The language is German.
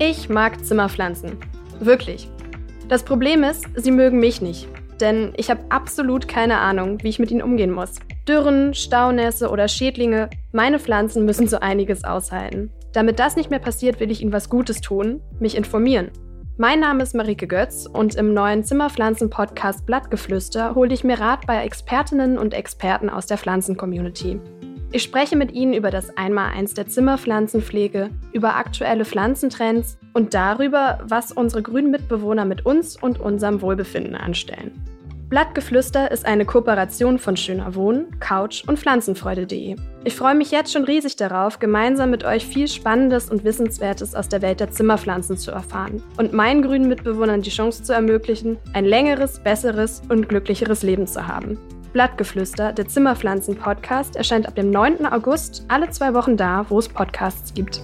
Ich mag Zimmerpflanzen. Wirklich. Das Problem ist, sie mögen mich nicht. Denn ich habe absolut keine Ahnung, wie ich mit ihnen umgehen muss. Dürren, Staunässe oder Schädlinge, meine Pflanzen müssen so einiges aushalten. Damit das nicht mehr passiert, will ich ihnen was Gutes tun, mich informieren. Mein Name ist Marike Götz und im neuen Zimmerpflanzen-Podcast Blattgeflüster hole ich mir Rat bei Expertinnen und Experten aus der Pflanzen-Community. Ich spreche mit Ihnen über das Einmaleins der Zimmerpflanzenpflege, über aktuelle Pflanzentrends und darüber, was unsere grünen Mitbewohner mit uns und unserem Wohlbefinden anstellen. Blattgeflüster ist eine Kooperation von Schöner Wohnen, Couch und Pflanzenfreude.de. Ich freue mich jetzt schon riesig darauf, gemeinsam mit euch viel Spannendes und Wissenswertes aus der Welt der Zimmerpflanzen zu erfahren und meinen grünen Mitbewohnern die Chance zu ermöglichen, ein längeres, besseres und glücklicheres Leben zu haben. Blattgeflüster, der Zimmerpflanzen-Podcast, erscheint ab dem 9. August alle zwei Wochen da, wo es Podcasts gibt.